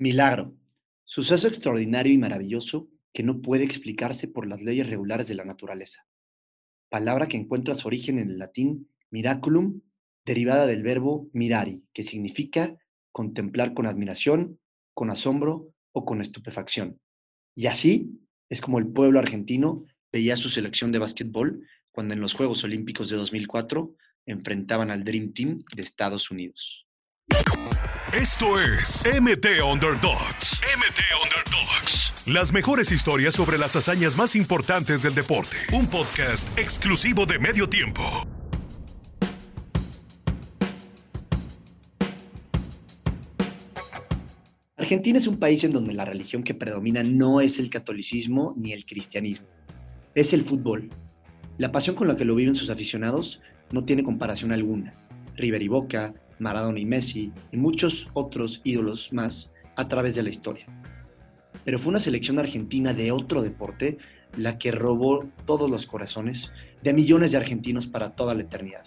Milagro. Suceso extraordinario y maravilloso que no puede explicarse por las leyes regulares de la naturaleza. Palabra que encuentra su origen en el latín miraculum, derivada del verbo mirari, que significa contemplar con admiración, con asombro o con estupefacción. Y así es como el pueblo argentino veía su selección de básquetbol cuando en los Juegos Olímpicos de 2004 enfrentaban al Dream Team de Estados Unidos. Esto es MT Underdogs. MT Underdogs. Las mejores historias sobre las hazañas más importantes del deporte. Un podcast exclusivo de medio tiempo. Argentina es un país en donde la religión que predomina no es el catolicismo ni el cristianismo, es el fútbol. La pasión con la que lo viven sus aficionados no tiene comparación alguna. River y Boca, Maradona y Messi y muchos otros ídolos más a través de la historia. Pero fue una selección argentina de otro deporte la que robó todos los corazones de millones de argentinos para toda la eternidad.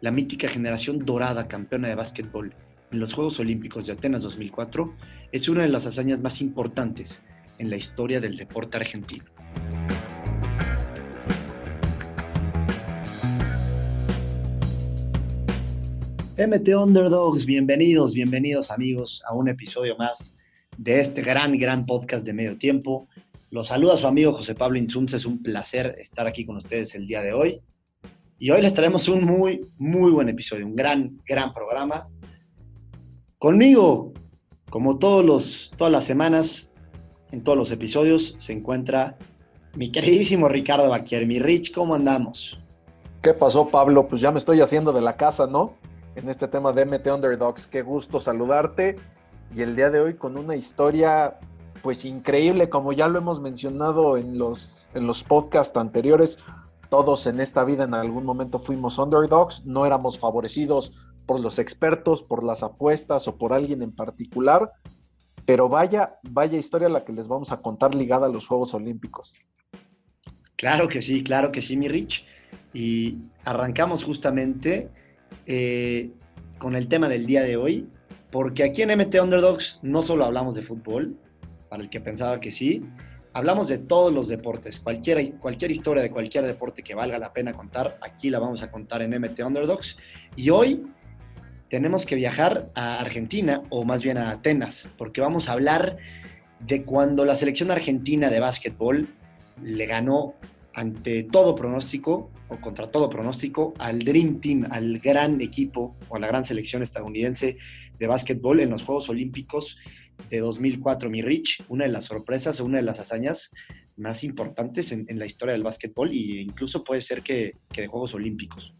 La mítica generación dorada campeona de básquetbol en los Juegos Olímpicos de Atenas 2004 es una de las hazañas más importantes en la historia del deporte argentino. MT Underdogs, bienvenidos, bienvenidos amigos a un episodio más de este gran, gran podcast de medio tiempo. Los saluda su amigo José Pablo Insunza, es un placer estar aquí con ustedes el día de hoy. Y hoy les traemos un muy, muy buen episodio, un gran, gran programa. Conmigo, como todos los, todas las semanas, en todos los episodios, se encuentra mi queridísimo Ricardo Baquier. Mi Rich, ¿cómo andamos? ¿Qué pasó, Pablo? Pues ya me estoy haciendo de la casa, ¿no? En este tema de MT Underdogs. Qué gusto saludarte y el día de hoy con una historia pues increíble, como ya lo hemos mencionado en los, en los podcasts anteriores, todos en esta vida en algún momento fuimos underdogs, no éramos favorecidos por los expertos, por las apuestas o por alguien en particular, pero vaya, vaya historia la que les vamos a contar ligada a los Juegos Olímpicos. Claro que sí, claro que sí, mi Rich. Y arrancamos justamente eh, con el tema del día de hoy, porque aquí en MT Underdogs no solo hablamos de fútbol, para el que pensaba que sí, hablamos de todos los deportes, cualquier, cualquier historia de cualquier deporte que valga la pena contar, aquí la vamos a contar en MT Underdogs. Y hoy tenemos que viajar a Argentina, o más bien a Atenas, porque vamos a hablar de cuando la selección argentina de básquetbol le ganó ante todo pronóstico o contra todo pronóstico al Dream Team, al gran equipo o a la gran selección estadounidense de básquetbol en los Juegos Olímpicos de 2004, mi Rich, una de las sorpresas o una de las hazañas más importantes en, la historia del básquetbol e incluso puede ser que, que de Juegos Olímpicos.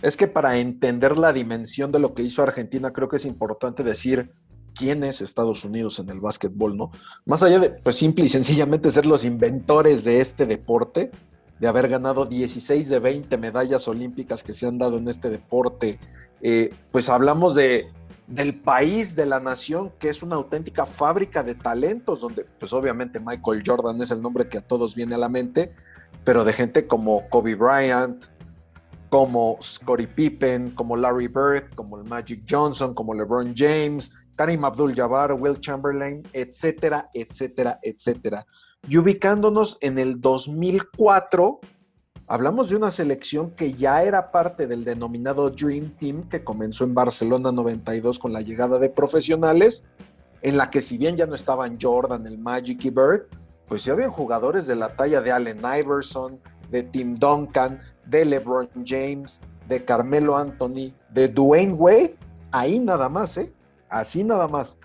Es que para entender la dimensión de lo que hizo Argentina, creo que es importante decir quién es Estados Unidos en el básquetbol, ¿no? Más allá de, pues simple y sencillamente ser los inventores de este deporte, de haber ganado 16 de 20 medallas olímpicas que se han dado en este deporte, eh, pues hablamos de, del país, de la nación, que es una auténtica fábrica de talentos, donde pues obviamente Michael Jordan es el nombre que a todos viene a la mente, pero de gente como Kobe Bryant, como Scottie Pippen, como Larry Bird, como el Magic Johnson, como LeBron James, Karim Abdul-Jabbar, Will Chamberlain, etcétera, etcétera, etcétera. Y ubicándonos en el 2004, hablamos de una selección que ya era parte del denominado Dream Team que comenzó en Barcelona 92 con la llegada de profesionales, en la que si bien ya no estaban Jordan, el Magic y Bird, pues ya habían jugadores de la talla de Allen Iverson, de Tim Duncan, de LeBron James, de Carmelo Anthony, de Dwayne Wade, ahí nada más, ¿eh? Así nada más.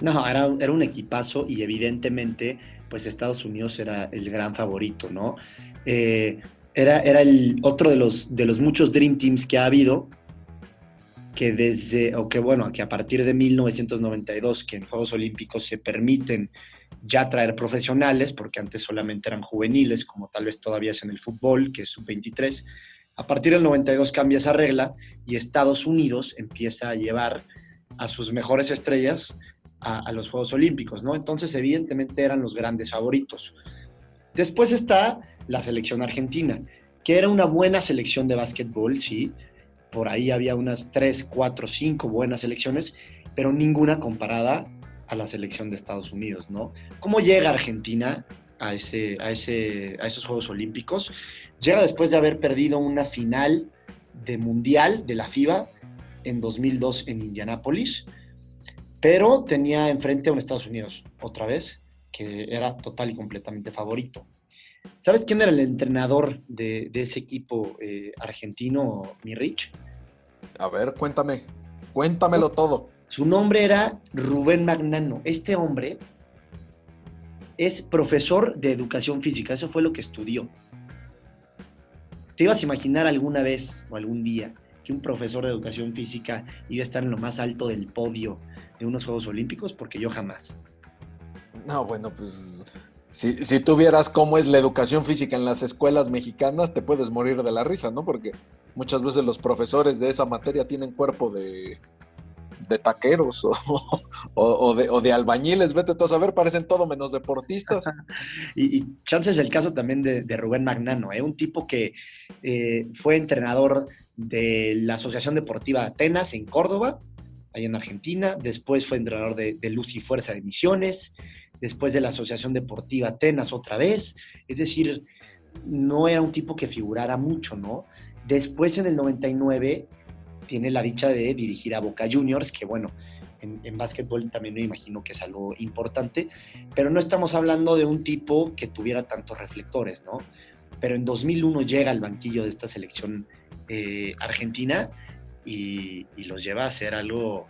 No, era, era un equipazo y evidentemente, pues Estados Unidos era el gran favorito, ¿no? Eh, era, era el otro de los, de los muchos Dream Teams que ha habido, que desde, o que bueno, que a partir de 1992, que en Juegos Olímpicos se permiten ya traer profesionales, porque antes solamente eran juveniles, como tal vez todavía es en el fútbol, que es sub-23. A partir del 92 cambia esa regla y Estados Unidos empieza a llevar a sus mejores estrellas a, los Juegos Olímpicos, ¿no? Entonces, evidentemente eran los grandes favoritos. Después está la selección argentina, que era una buena selección de básquetbol, sí. Por ahí había unas 3, 4, 5 buenas selecciones. pero ninguna comparada a la selección de Estados Unidos, ¿no? ¿Cómo llega Argentina a, ese, a, ese, a esos Juegos Olímpicos? Llega después de haber perdido una final de Mundial de la FIBA en 2002 en Indianápolis, pero tenía enfrente a un Estados Unidos otra vez, que era total y completamente favorito. ¿Sabes quién era el entrenador de, ese equipo eh, argentino, mi Rich? A ver, cuéntame, cuéntamelo todo. Su nombre era Rubén Magnano. Este hombre es profesor de educación física, eso fue lo que estudió. ¿Te ibas a imaginar alguna vez o algún día que un profesor de educación física iba a estar en lo más alto del podio de unos Juegos Olímpicos? Porque yo jamás. No, bueno, pues si, si tú vieras cómo es la educación física en las escuelas mexicanas, te puedes morir de la risa, ¿no? Porque muchas veces los profesores de esa materia tienen cuerpo de, de taqueros o, de, albañiles, vete tú a saber, parecen todo menos deportistas. y, y, chance es el caso también de, Rubén Magnano, ¿eh? un tipo que eh, fue entrenador de la Asociación Deportiva Atenas en Córdoba, ahí en Argentina, después fue entrenador de, Luz y Fuerza de Misiones, después de la Asociación Deportiva Atenas otra vez, es decir, no era un tipo que figurara mucho, ¿no? Después en el 99 tiene la dicha de dirigir a Boca Juniors, que bueno, en, básquetbol también me imagino que es algo importante, pero no estamos hablando de un tipo que tuviera tantos reflectores, ¿no? Pero en 2001 llega al banquillo de esta selección eh, argentina y, los lleva a hacer algo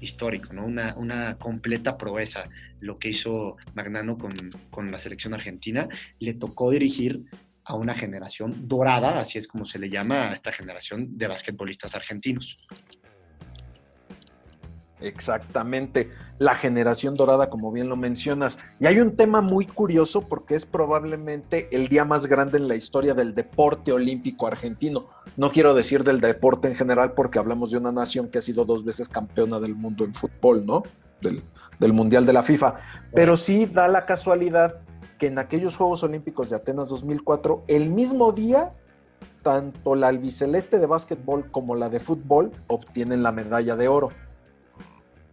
histórico, ¿no? Una, una, completa proeza lo que hizo Magnano con, con la selección argentina. Le tocó dirigir a una generación dorada, así es como se le llama a esta generación de basquetbolistas argentinos. Exactamente, la generación dorada, como bien lo mencionas. Y hay un tema muy curioso porque es probablemente el día más grande en la historia del deporte olímpico argentino. No quiero decir del deporte en general porque hablamos de una nación que ha sido dos veces campeona del mundo en fútbol, ¿no? Del, del Mundial de la FIFA. Pero sí da la casualidad que en aquellos Juegos Olímpicos de Atenas 2004, el mismo día, tanto la albiceleste de básquetbol como la de fútbol obtienen la medalla de oro.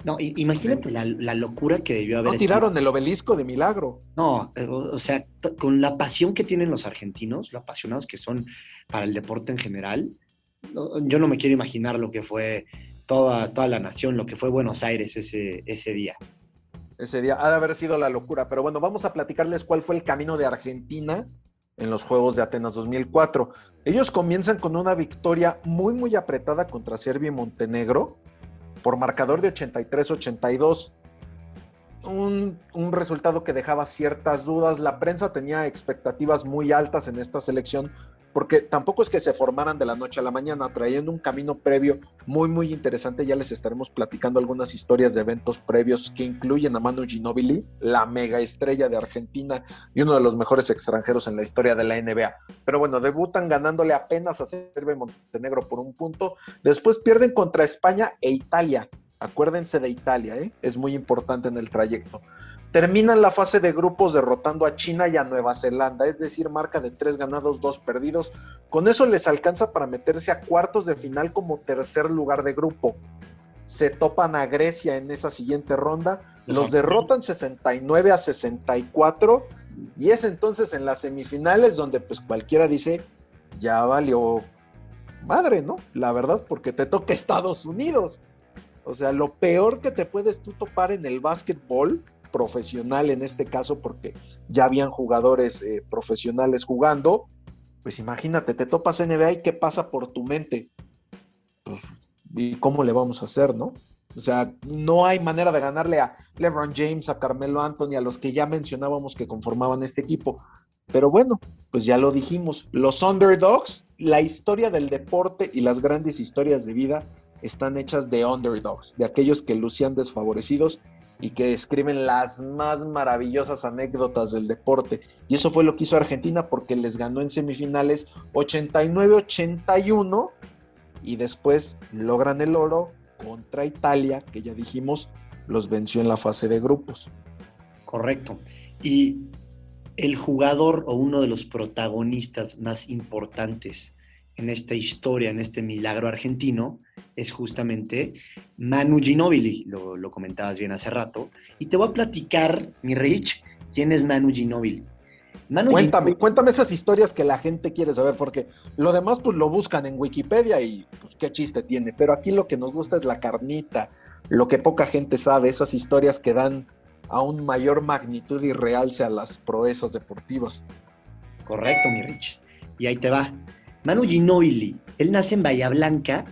No, imagínate la, locura que debió haber. No tiraron el obelisco de milagro. No, eh, o, sea, con la pasión que tienen los argentinos, los apasionados que son para el deporte en general, yo no me quiero imaginar lo que fue toda, toda la nación, lo que fue Buenos Aires ese, ese día ese día. Ha de haber sido la locura. Pero bueno, vamos a platicarles cuál fue el camino de Argentina en los Juegos de Atenas 2004. Ellos comienzan con una victoria muy, muy apretada contra Serbia y Montenegro por marcador de 83-82. Un, un, resultado que dejaba ciertas dudas. La prensa tenía expectativas muy altas en esta selección porque tampoco es que se formaran de la noche a la mañana, trayendo un camino previo muy, muy interesante. Ya les estaremos platicando algunas historias de eventos previos que incluyen a Manu Ginobili, la mega estrella de Argentina y uno de los mejores extranjeros en la historia de la NBA. Pero bueno, debutan ganándole apenas a Serbia y Montenegro por un punto. Después pierden contra España e Italia. Acuérdense de Italia, ¿eh? es muy importante en el trayecto. Terminan la fase de grupos derrotando a China y a Nueva Zelanda, es decir, marca de tres ganados, dos perdidos. Con eso les alcanza para meterse a cuartos de final como tercer lugar de grupo. Se topan a Grecia en esa siguiente ronda, los derrotan 69 a 64 y es entonces en las semifinales donde pues cualquiera dice, ya valió madre, ¿no? La verdad, porque te toca Estados Unidos. O sea, lo peor que te puedes tú topar en el básquetbol profesional en este caso, porque ya habían jugadores eh, profesionales jugando, pues imagínate, te topas NBA y qué pasa por tu mente. Pues, ¿y cómo le vamos a hacer, no? O sea, no hay manera de ganarle a LeBron James, a Carmelo Anthony, a los que ya mencionábamos que conformaban este equipo. Pero bueno, pues ya lo dijimos, los underdogs, la historia del deporte y las grandes historias de vida están hechas de underdogs, de aquellos que lucían desfavorecidos y que escriben las más maravillosas anécdotas del deporte. Y eso fue lo que hizo Argentina porque les ganó en semifinales 89-81 y después logran el oro contra Italia, que ya dijimos los venció en la fase de grupos. Correcto. Y el jugador o uno de los protagonistas más importantes en esta historia, en este milagro argentino, es justamente Manu Ginóbili, lo, lo comentabas bien hace rato, y te voy a platicar, mi Rich, quién es Manu Ginóbili. cuéntame, cuéntame esas historias que la gente quiere saber, porque lo demás pues lo buscan en Wikipedia y pues qué chiste tiene, pero aquí lo que nos gusta es la carnita, lo que poca gente sabe, esas historias que dan aún mayor magnitud y realce a las proezas deportivas. Correcto, mi Rich. Y ahí te va. Manu Ginóbili, él nace en Bahía Blanca,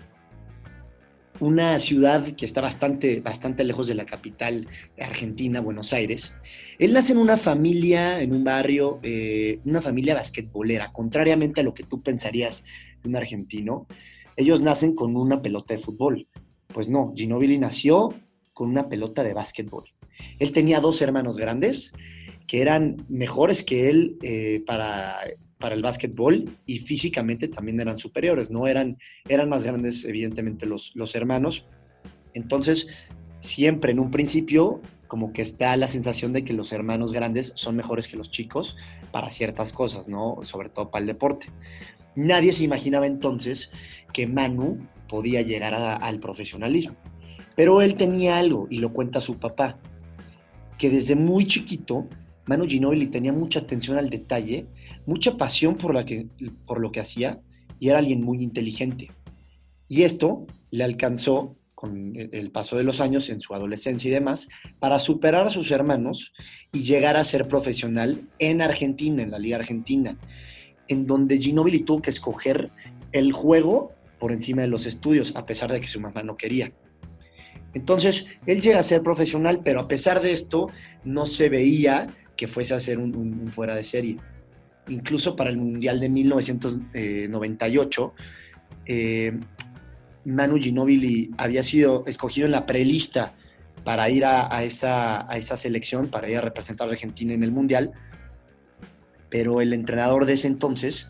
una ciudad que está bastante, bastante lejos de la capital argentina, Buenos Aires. Él nace en una familia, en un barrio, eh, una familia basquetbolera, contrariamente a lo que tú pensarías de un argentino. Ellos nacen con una pelota de fútbol. Pues no, Ginóbili nació con una pelota de básquetbol. Él tenía dos hermanos grandes que eran mejores que él eh, para, para el básquetbol y físicamente también eran superiores, ¿no? Eran, eran más grandes, evidentemente, los, los hermanos. Entonces, siempre en un principio, como que está la sensación de que los hermanos grandes son mejores que los chicos para ciertas cosas, ¿no? Sobre todo para el deporte. Nadie se imaginaba entonces que Manu podía llegar al profesionalismo. Pero él tenía algo, y lo cuenta su papá, que desde muy chiquito Manu Ginóbili tenía mucha atención al detalle, mucha pasión por, lo que hacía y era alguien muy inteligente. Y esto le alcanzó con el paso de los años en su adolescencia y demás, para superar a sus hermanos y llegar a ser profesional en Argentina, en la Liga Argentina, en donde Ginóbili tuvo que escoger el juego por encima de los estudios, a pesar de que su mamá no quería. Entonces, él llega a ser profesional, pero a pesar de esto, no se veía que fuese a ser un, fuera de serie. Incluso para el Mundial de 1998, eh, Manu Ginóbili había sido escogido en la prelista para ir a, esa, a esa selección, para ir a representar a Argentina en el Mundial, pero el entrenador de ese entonces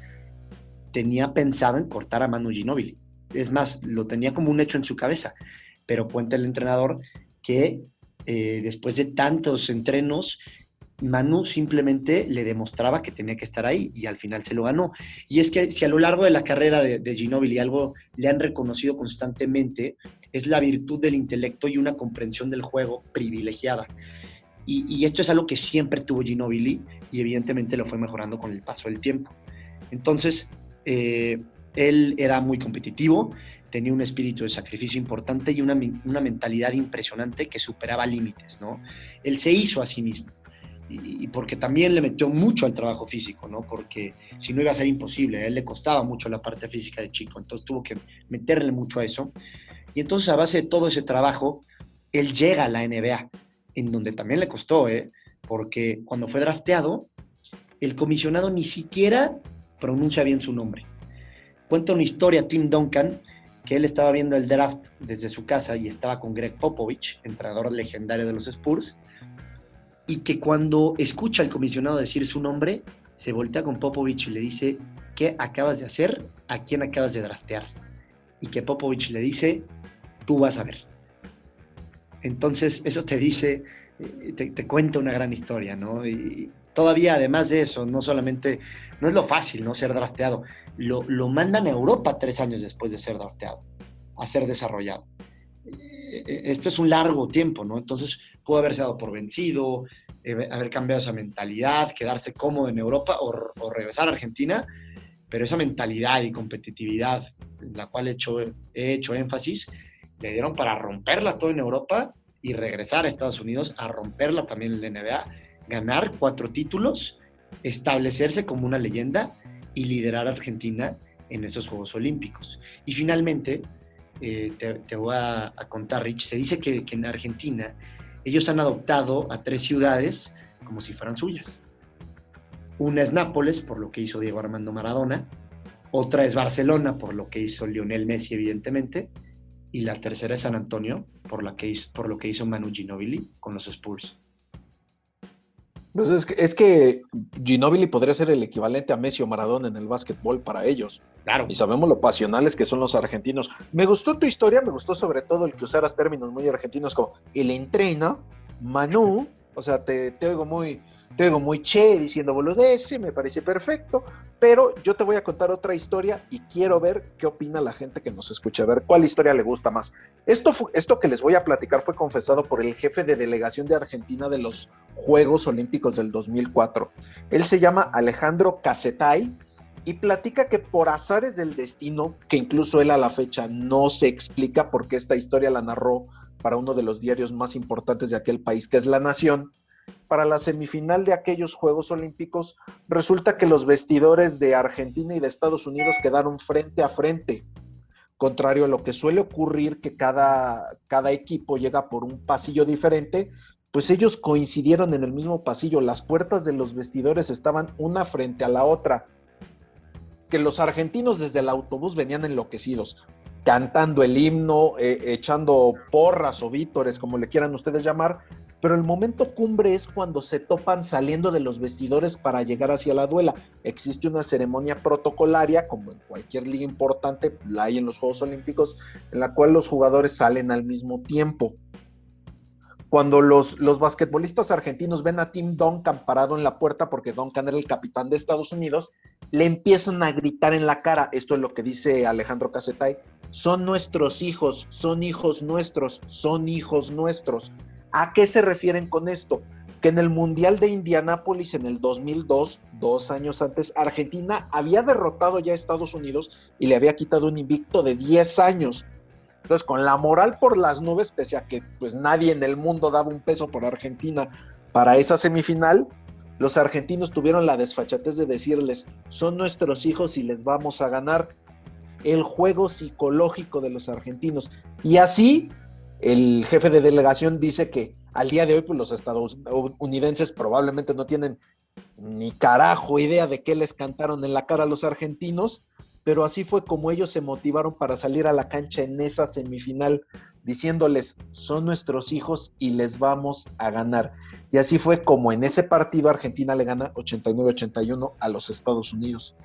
tenía pensado en cortar a Manu Ginóbili. Es más, lo tenía como un hecho en su cabeza, pero cuenta el entrenador que eh, después de tantos entrenos Manu simplemente le demostraba que tenía que estar ahí y al final se lo ganó. Y es que si a lo largo de la carrera de, de Ginóbili algo le han reconocido constantemente, es la virtud del intelecto y una comprensión del juego privilegiada. Y, esto es algo que siempre tuvo Ginóbili y evidentemente lo fue mejorando con el paso del tiempo. Entonces, eh, él era muy competitivo, tenía un espíritu de sacrificio importante y una, una mentalidad impresionante que superaba límites, ¿no? Él se hizo a sí mismo y, porque también le metió mucho al trabajo físico, ¿no? Porque si no iba a ser imposible, a él le costaba mucho la parte física de chico, entonces tuvo que meterle mucho a eso. Y entonces a base de todo ese trabajo, él llega a la NBA, en donde también le costó, ¿eh? Porque cuando fue drafteado, el comisionado ni siquiera pronuncia bien su nombre. Cuenta una historia Tim Duncan, que él estaba viendo el draft desde su casa y estaba con Greg Popovich, entrenador legendario de los Spurs, y que cuando escucha al comisionado decir su nombre, se voltea con Popovich y le dice, ¿qué acabas de hacer? ¿A quién acabas de draftear? Y que Popovich le dice, tú vas a ver. Entonces, eso te dice, eh, te, cuenta una gran historia, ¿no? Y todavía, además de eso, no solamente, no es lo fácil, ¿no? Ser drafteado. Lo, lo mandan a Europa tres años después de ser drafteado, a ser desarrollado. Eh, eh, esto es un largo tiempo, ¿no? Entonces pudo haberse dado por vencido, eh, haber cambiado esa mentalidad, quedarse cómodo en Europa o, regresar a Argentina, pero esa mentalidad y competitividad en la cual he hecho, he hecho énfasis, le dieron para romperla todo en Europa y regresar a Estados Unidos a romperla también en la NBA, ganar cuatro títulos, establecerse como una leyenda y liderar a Argentina en esos Juegos Olímpicos. Y finalmente, eh, te, voy a, contar, Rich. Se dice que, en Argentina ellos han adoptado a tres ciudades como si fueran suyas. Una es Nápoles, por lo que hizo Diego Armando Maradona. Otra es Barcelona, por lo que hizo Lionel Messi, evidentemente. Y la tercera es San Antonio, por, la que hizo, por lo que hizo Manu Ginobili con los Spurs. Pues es que, es que Ginobili podría ser el equivalente a Messi o Maradona en el básquetbol para ellos. Claro. Y sabemos lo pasionales que son los argentinos. Me gustó tu historia, me gustó sobre todo el que usaras términos muy argentinos como el entreno, Manu, o sea, te, te oigo muy, te oigo muy che diciendo boludece, me parece perfecto, pero yo te voy a contar otra historia y quiero ver qué opina la gente que nos escucha, a ver cuál historia le gusta más. Esto, esto que les voy a platicar fue confesado por el jefe de delegación de Argentina de los Juegos Olímpicos del 2004. Él se llama Alejandro Casetay y platica que por azares del destino, que incluso él a la fecha no se explica por qué esta historia la narró para uno de los diarios más importantes de aquel país, que es La Nación, para la semifinal de aquellos Juegos Olímpicos, resulta que los vestidores de Argentina y de Estados Unidos quedaron frente a frente. Contrario a lo que suele ocurrir, que cada, cada equipo llega por un pasillo diferente, pues ellos coincidieron en el mismo pasillo. Las puertas de los vestidores estaban una frente a la otra. Que los argentinos desde el autobús venían enloquecidos, cantando el himno, eh, echando porras o vítores, como le quieran ustedes llamar, pero el momento cumbre es cuando se topan saliendo de los vestidores para llegar hacia la duela. Existe una ceremonia protocolaria, como en cualquier liga importante, la hay en los Juegos Olímpicos, en la cual los jugadores salen al mismo tiempo. Cuando los, los basquetbolistas argentinos ven a Tim Duncan parado en la puerta, porque Duncan era el capitán de Estados Unidos, le empiezan a gritar en la cara, esto es lo que dice Alejandro Casetay, son nuestros hijos, son hijos nuestros, son hijos nuestros. ¿A qué se refieren con esto? Que en el Mundial de Indianápolis en el 2002, dos años antes, Argentina había derrotado ya a Estados Unidos y le había quitado un invicto de 10 años. Entonces, con la moral por las nubes, pese a que pues nadie en el mundo daba un peso por Argentina para esa semifinal, los argentinos tuvieron la desfachatez de decirles, son nuestros hijos y les vamos a ganar el juego psicológico de los argentinos. Y así el jefe de delegación dice que al día de hoy pues, los estadounidenses probablemente no tienen ni carajo idea de qué les cantaron en la cara a los argentinos, pero así fue como ellos se motivaron para salir a la cancha en esa semifinal, diciéndoles, son nuestros hijos y les vamos a ganar. Y así fue como en ese partido Argentina le gana 89-81 a los Estados Unidos.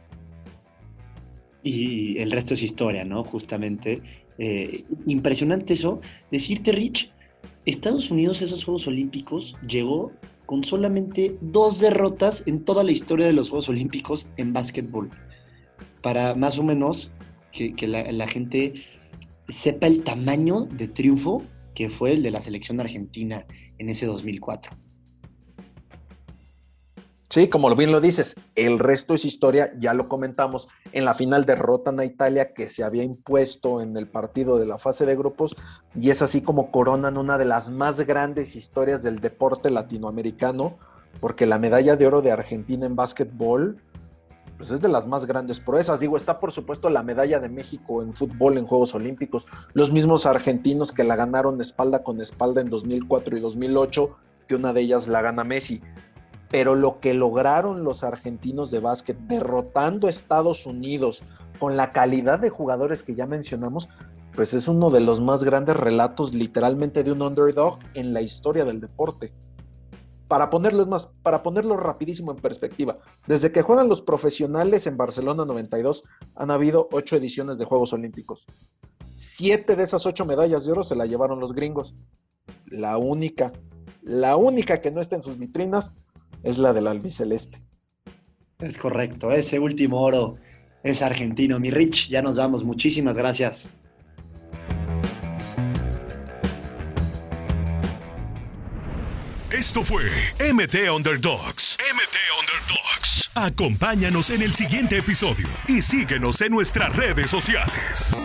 Y el resto es historia, ¿no? Justamente eh, impresionante eso. Decirte, Rich, Estados Unidos esos Juegos Olímpicos llegó con solamente dos derrotas en toda la historia de los Juegos Olímpicos en básquetbol. Para más o menos que, la, la, gente sepa el tamaño de triunfo que fue el de la selección argentina en ese 2004. Sí, como bien lo dices, el resto es historia, ya lo comentamos, en la final derrotan a Italia que se había impuesto en el partido de la fase de grupos y es así como coronan una de las más grandes historias del deporte latinoamericano, porque la medalla de oro de Argentina en básquetbol pues es de las más grandes proezas. Digo, está por supuesto la medalla de México en fútbol en Juegos Olímpicos, los mismos argentinos que la ganaron espalda con espalda en 2004 y 2008, que una de ellas la gana Messi pero lo que lograron los argentinos de básquet derrotando a Estados Unidos con la calidad de jugadores que ya mencionamos, pues es uno de los más grandes relatos literalmente de un underdog en la historia del deporte. Para ponerles más, para ponerlo rapidísimo en perspectiva, desde que juegan los profesionales en Barcelona 92 han habido ocho ediciones de Juegos Olímpicos. Siete de esas ocho medallas de oro se la llevaron los gringos. La única, la única que no está en sus vitrinas es la del albiceleste. Es correcto, ese último oro es argentino. Mi Rich, ya nos vamos. Muchísimas gracias. Esto fue MT Underdogs. MT Underdogs. Acompáñanos en el siguiente episodio y síguenos en nuestras redes sociales.